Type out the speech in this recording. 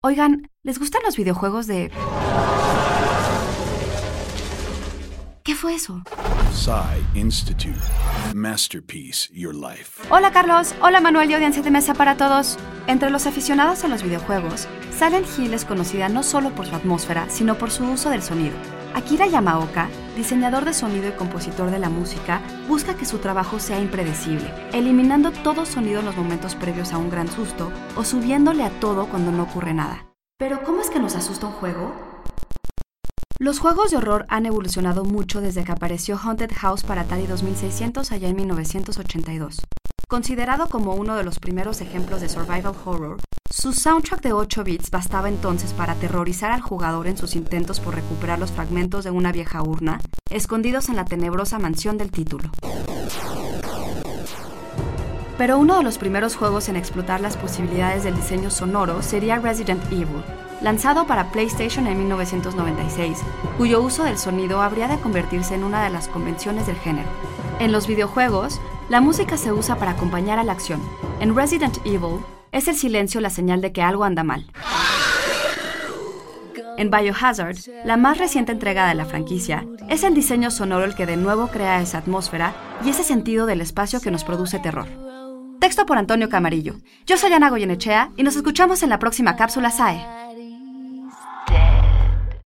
Oigan, ¿les gustan los videojuegos de... ¿Qué fue eso? Psy Institute. Masterpiece Your Life. Hola Carlos, hola Manuel y audiencia de mesa para todos. Entre los aficionados a los videojuegos, Silent Hill es conocida no solo por su atmósfera, sino por su uso del sonido. Akira Yamaoka, diseñador de sonido y compositor de la música, busca que su trabajo sea impredecible, eliminando todo sonido en los momentos previos a un gran susto o subiéndole a todo cuando no ocurre nada. Pero ¿cómo es que nos asusta un juego? Los juegos de horror han evolucionado mucho desde que apareció Haunted House para Atari 2600 allá en 1982. Considerado como uno de los primeros ejemplos de survival horror, su soundtrack de 8 bits bastaba entonces para aterrorizar al jugador en sus intentos por recuperar los fragmentos de una vieja urna, escondidos en la tenebrosa mansión del título. Pero uno de los primeros juegos en explotar las posibilidades del diseño sonoro sería Resident Evil, lanzado para PlayStation en 1996, cuyo uso del sonido habría de convertirse en una de las convenciones del género. En los videojuegos, la música se usa para acompañar a la acción. En Resident Evil, es el silencio la señal de que algo anda mal. En Biohazard, la más reciente entrega de la franquicia, es el diseño sonoro el que de nuevo crea esa atmósfera y ese sentido del espacio que nos produce terror. Texto por Antonio Camarillo. Yo soy Ana Goyenechea y nos escuchamos en la próxima cápsula SAE.